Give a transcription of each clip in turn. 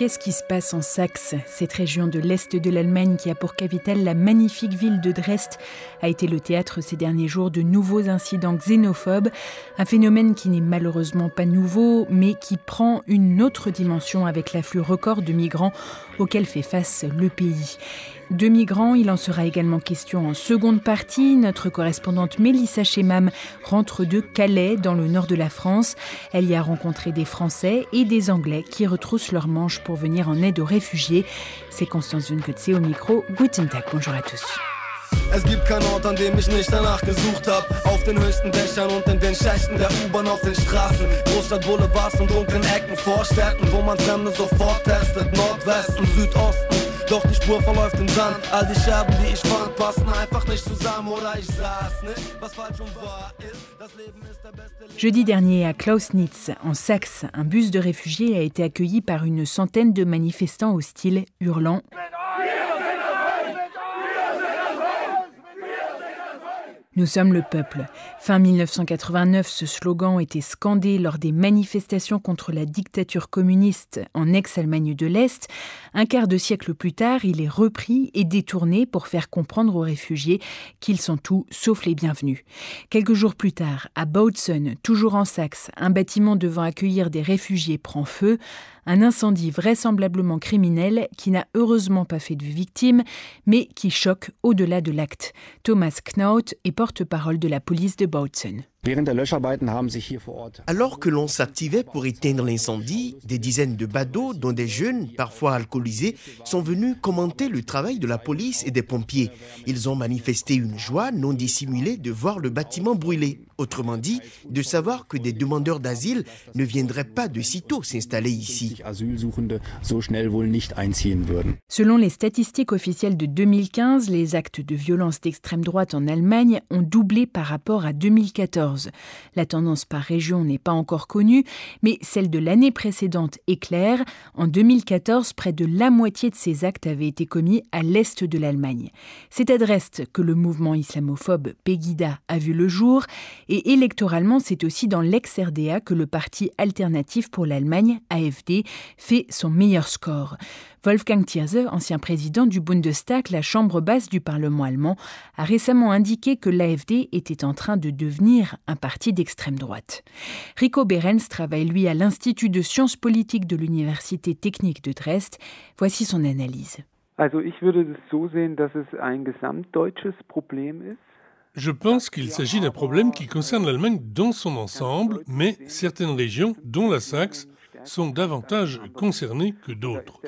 Qu'est-ce qui se passe en Saxe? Cette région de l'Est de l'Allemagne qui a pour capitale la magnifique ville de Dresde a été le théâtre ces derniers jours de nouveaux incidents xénophobes, un phénomène qui n'est malheureusement pas nouveau, mais qui prend une autre dimension avec l'afflux record de migrants auquel fait face le pays. De migrants, il en sera également question en seconde partie. Notre correspondante Mélissa Chemam rentre de Calais, dans le nord de la France. Elle y a rencontré des Français et des Anglais qui retroussent leurs manches pour venir en aide aux réfugiés. C'est Constance Zunkotze au micro. Guten Tag, bonjour à tous. Es gibt keinen Ort, an dem ich nicht danach gesucht hab. Auf den höchsten Dächern und in den Schächten der U-Bahn auf den Straßen. Großstadt Boulevards und dunklen Ecken, Vorstädten, wo man Fremde sofort testet. Nordwesten, Südosten. Doch die Spur verläuft im Sand. All die Scherben, die ich fand, passen einfach nicht zusammen. Oder ich saß nicht, was falsch und wahr ist. Das Leben ist der beste. Jeudi dernier, à Klausnitz, en Saxe, un bus de réfugiés a été accueilli par une centaine de manifestants hostiles, hurlant Nous sommes le peuple. Fin 1989, ce slogan était scandé lors des manifestations contre la dictature communiste en ex-Allemagne de l'Est. Un quart de siècle plus tard, il est repris et détourné pour faire comprendre aux réfugiés qu'ils sont tous sauf les bienvenus. Quelques jours plus tard, à Bautzen, toujours en Saxe, un bâtiment devant accueillir des réfugiés prend feu. Un incendie vraisemblablement criminel qui n'a heureusement pas fait de victimes, mais qui choque au-delà de l'acte. Thomas Knaut est porte-parole de la police de Bautzen. Alors que l'on s'activait pour éteindre l'incendie, des dizaines de badauds, dont des jeunes, parfois alcoolisés, sont venus commenter le travail de la police et des pompiers. Ils ont manifesté une joie non dissimulée de voir le bâtiment brûler. Autrement dit, de savoir que des demandeurs d'asile ne viendraient pas de sitôt s'installer ici. Selon les statistiques officielles de 2015, les actes de violence d'extrême droite en Allemagne ont doublé par rapport à 2014. La tendance par région n'est pas encore connue, mais celle de l'année précédente est claire. En 2014, près de la moitié de ces actes avaient été commis à l'est de l'Allemagne. C'est à Dresde que le mouvement islamophobe Pegida a vu le jour, et électoralement, c'est aussi dans l'ex-RDA que le parti alternatif pour l'Allemagne, AFD, fait son meilleur score. Wolfgang Thierse, ancien président du Bundestag, la chambre basse du Parlement allemand, a récemment indiqué que l'AFD était en train de devenir un parti d'extrême droite. Rico Behrens travaille lui à l'Institut de sciences politiques de l'Université technique de Dresde. Voici son analyse. Je pense qu'il s'agit d'un problème qui concerne l'Allemagne dans son ensemble, mais certaines régions, dont la Saxe, sont davantage concernées que d'autres.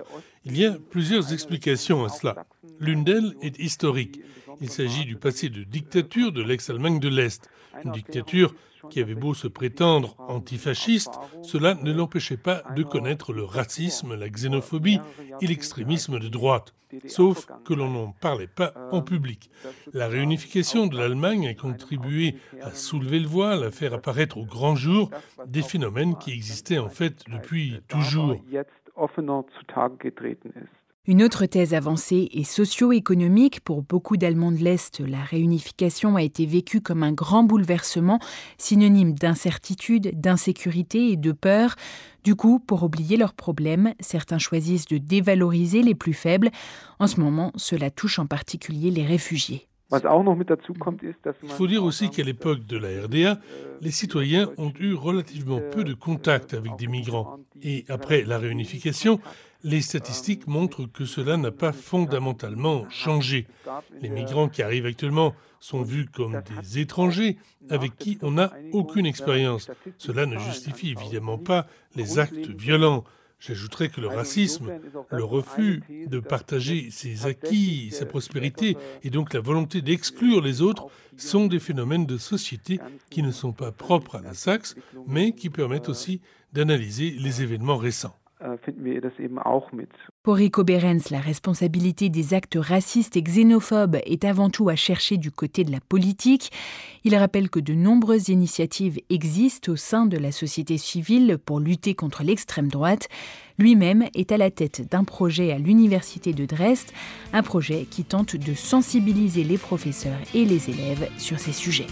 Il y a plusieurs explications à cela. L'une d'elles est historique. Il s'agit du passé de dictature de l'ex-Allemagne de l'Est, une dictature qui avait beau se prétendre antifasciste, cela ne l'empêchait pas de connaître le racisme, la xénophobie et l'extrémisme de droite, sauf que l'on n'en parlait pas en public. La réunification de l'Allemagne a contribué à soulever le voile, à faire apparaître au grand jour des phénomènes qui existaient en fait depuis toujours. Une autre thèse avancée est socio-économique. Pour beaucoup d'Allemands de l'Est, la réunification a été vécue comme un grand bouleversement, synonyme d'incertitude, d'insécurité et de peur. Du coup, pour oublier leurs problèmes, certains choisissent de dévaloriser les plus faibles. En ce moment, cela touche en particulier les réfugiés. Il faut dire aussi qu'à l'époque de la RDA, les citoyens ont eu relativement peu de contact avec des migrants. Et après la réunification, les statistiques montrent que cela n'a pas fondamentalement changé. Les migrants qui arrivent actuellement sont vus comme des étrangers avec qui on n'a aucune expérience. Cela ne justifie évidemment pas les actes violents. J'ajouterais que le racisme, le refus de partager ses acquis, sa prospérité et donc la volonté d'exclure les autres sont des phénomènes de société qui ne sont pas propres à la Saxe, mais qui permettent aussi d'analyser les événements récents. Finden wir das eben auch mit. Pour Rico Berens, la responsabilité des actes racistes et xénophobes est avant tout à chercher du côté de la politique. Il rappelle que de nombreuses initiatives existent au sein de la société civile pour lutter contre l'extrême droite. Lui-même est à la tête d'un projet à l'université de Dresde, un projet qui tente de sensibiliser les professeurs et les élèves sur ces sujets.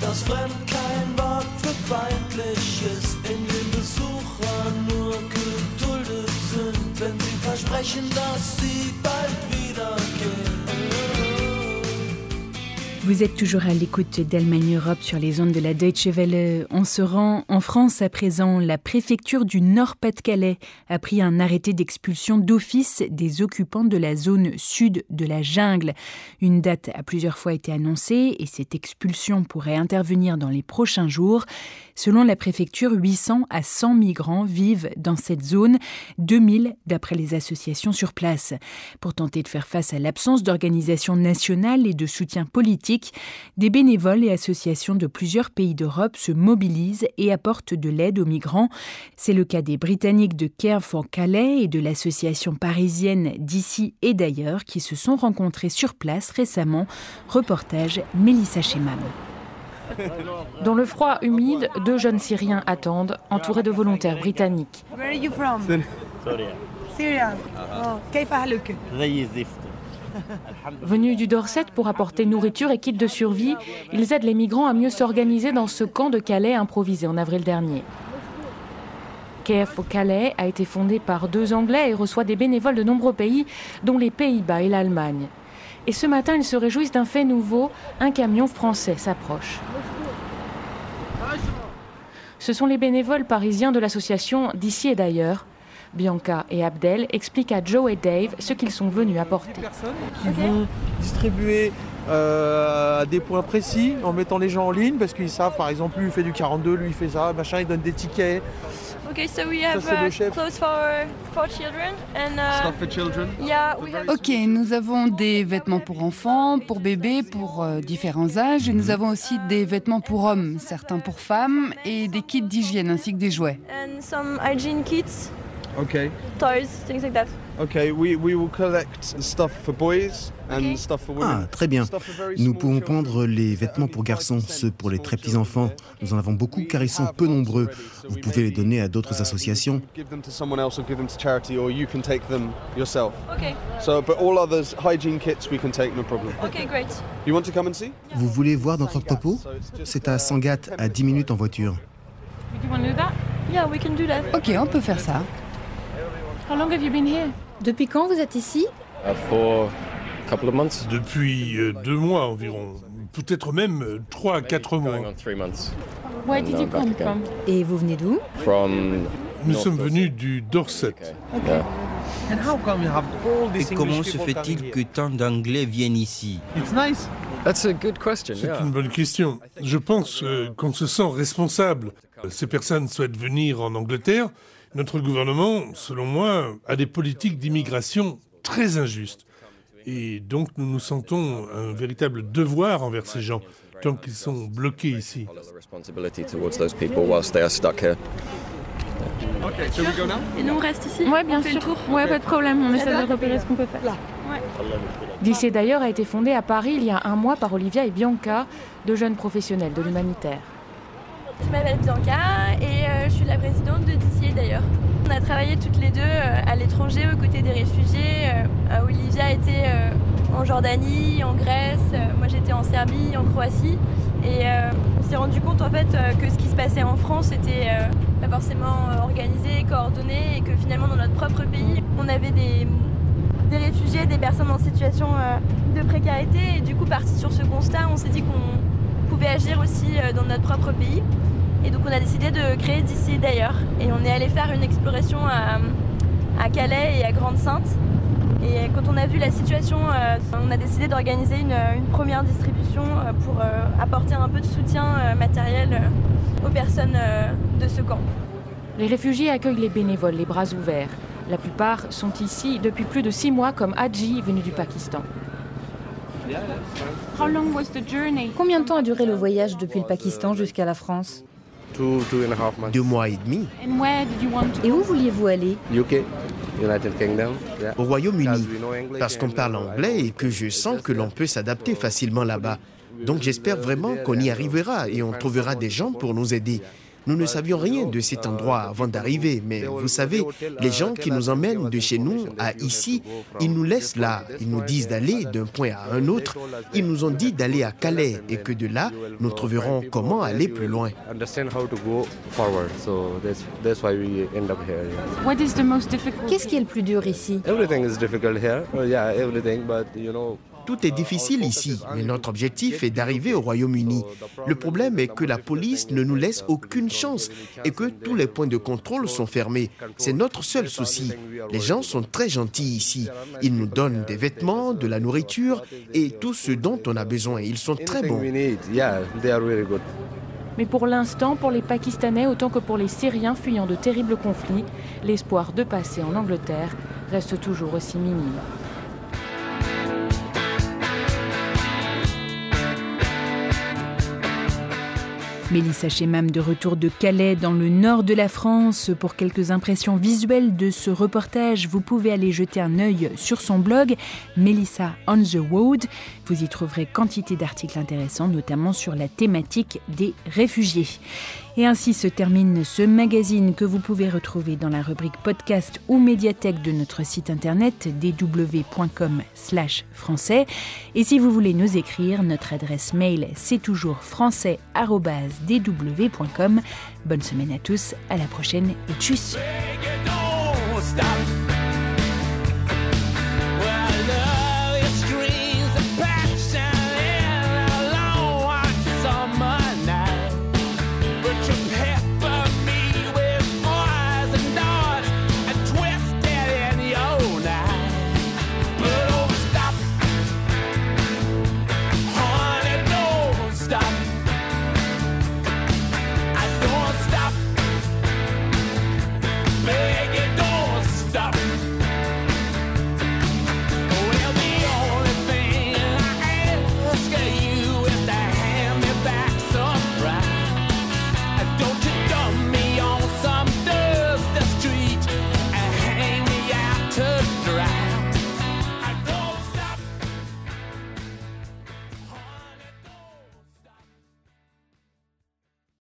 Das Fremd kein Wort für Feindliches, in dem Besucher nur geduldet sind, wenn sie versprechen, dass sie bald wiedergehen. Vous êtes toujours à l'écoute d'Allemagne Europe sur les ondes de la Deutsche Welle. On se rend en France à présent. La préfecture du Nord-Pas-de-Calais a pris un arrêté d'expulsion d'office des occupants de la zone sud de la jungle. Une date a plusieurs fois été annoncée et cette expulsion pourrait intervenir dans les prochains jours. Selon la préfecture, 800 à 100 migrants vivent dans cette zone, 2000 d'après les associations sur place. Pour tenter de faire face à l'absence d'organisation nationale et de soutien politique, des bénévoles et associations de plusieurs pays d'Europe se mobilisent et apportent de l'aide aux migrants. C'est le cas des Britanniques de Care for Calais et de l'association parisienne d'ici et d'ailleurs qui se sont rencontrés sur place récemment. Reportage Mélissa Chemam. Dans le froid humide, deux jeunes Syriens attendent, entourés de volontaires britanniques. Venus du Dorset pour apporter nourriture et kit de survie, ils aident les migrants à mieux s'organiser dans ce camp de Calais improvisé en avril dernier. KF Calais a été fondé par deux Anglais et reçoit des bénévoles de nombreux pays, dont les Pays-Bas et l'Allemagne. Et ce matin, ils se réjouissent d'un fait nouveau, un camion français s'approche. Ce sont les bénévoles parisiens de l'association d'ici et d'ailleurs Bianca et Abdel expliquent à Joe et Dave ce qu'ils sont venus apporter. Qui vont distribuer euh, à des points précis en mettant les gens en ligne parce qu'ils savent par exemple lui il fait du 42, lui il fait ça, machin, il donne des tickets. Okay, so we have uh, clothes for, for children and uh, stuff for children. Yeah, we have... Ok, nous avons des vêtements pour enfants, pour bébés, pour euh, différents âges, et nous avons aussi des vêtements pour hommes, certains pour femmes, et des kits d'hygiène ainsi que des jouets. And some hygiene kits. Okay. Toys, things like that. Okay, we, we will collect stuff for boys and stuff for women. Ah, très bien. Nous pouvons prendre les vêtements pour garçons, ceux pour les très petits enfants. Nous en avons beaucoup car ils sont peu nombreux. Vous pouvez les donner à d'autres associations. Give them to someone else or give them to charity or you can take them yourself. Okay, So, but all others, hygiene kits, we can take, no problem. okay, great. You want to come and see? Vous voulez voir notre entrepôt C'est à Sangat, à 10 minutes en voiture. Yeah, we can do that. Ok, on peut faire ça. How long have you been here? Depuis quand vous êtes ici? Uh, for a couple of months. Depuis euh, deux mois environ, peut-être même euh, trois à quatre mois. Where And did you come from? Et vous venez d'où? From. Nous sommes Dorset. venus du Dorset. Yeah. Et comment se fait-il que tant d'Anglais viennent ici? That's a good question. C'est une bonne question. Je pense euh, qu'on se sent responsable. Ces personnes souhaitent venir en Angleterre. Notre gouvernement, selon moi, a des politiques d'immigration très injustes. Et donc nous nous sentons un véritable devoir envers ces gens, tant qu'ils sont bloqués ici. The responsibility towards those people whilst they are stuck here. Okay, so we go now? Et nous on reste ici Ouais, bien sûr. Ouais, pas de problème. On essaie de repérer ce qu'on peut faire. Ouais. D'ici d'ailleurs a été fondé à Paris il y a un mois par Olivia et Bianca, deux jeunes professionnels de l'humanitaire. Je m'appelle Bianca et euh, je suis la présidente de DCA d'ailleurs. On a travaillé toutes les deux euh, à l'étranger aux côtés des réfugiés. Euh, Olivia était en Jordanie, en Grèce, moi j'étais en Serbie, en Croatie. Et on s'est rendu compte en fait que ce qui se passait en France était pas forcément organisé, coordonné et que finalement dans notre propre pays on avait des, des réfugiés, des personnes en situation de précarité. Et du coup parti sur ce constat, on s'est dit qu'on pouvait agir aussi euh, dans notre propre pays. Et donc on a décidé de créer d'ici d'ailleurs. Et on est allé faire une exploration à, Calais et à Grande-Sainte. Et quand on a vu la situation, euh, on a décidé d'organiser une, une première distribution euh, pour euh, apporter un peu de soutien euh, matériel euh, aux personnes euh, de ce camp. Les réfugiés accueillent les bénévoles les bras ouverts. La plupart sont ici depuis plus de six mois, comme Hadji, venu du Pakistan. Combien de temps a duré le voyage depuis le Pakistan jusqu'à la France? Deux mois et demi. Et où vouliez-vous aller? Au Royaume-Uni, parce qu'on parle anglais et que je sens que l'on peut s'adapter facilement là-bas. Donc j'espère vraiment qu'on y arrivera et on trouvera des gens pour nous aider. Nous ne savions rien de cet endroit avant d'arriver, mais vous savez, les gens qui nous emmènent de chez nous à ici, ils nous laissent là. Ils nous disent d'aller d'un point à un autre. Ils nous ont dit d'aller à Calais et que de là, nous trouverons comment aller plus loin. Qu'est-ce qui est le plus dur ici? Tout est difficile ici, mais notre objectif est d'arriver au Royaume-Uni. Le problème est que la police ne nous laisse aucune chance et que tous les points de contrôle sont fermés. C'est notre seul souci. Les gens sont très gentils ici. Ils nous donnent des vêtements, de la nourriture et tout ce dont on a besoin. Ils sont très bons. Mais pour l'instant, pour les Pakistanais autant que pour les Syriens fuyant de terribles conflits, l'espoir de passer en Angleterre reste toujours aussi minime. Mélissa Chemam de retour de Calais dans le nord de la France. Pour quelques impressions visuelles de ce reportage, vous pouvez aller jeter un œil sur son blog Melissa on the Road. Vous y trouverez quantité d'articles intéressants, notamment sur la thématique des réfugiés. Et ainsi se termine ce magazine que vous pouvez retrouver dans la rubrique podcast ou médiathèque de notre site internet dw.com/français. Et si vous voulez nous écrire, notre adresse mail c'est toujours français@dw.com. Bonne semaine à tous, à la prochaine et tchuss.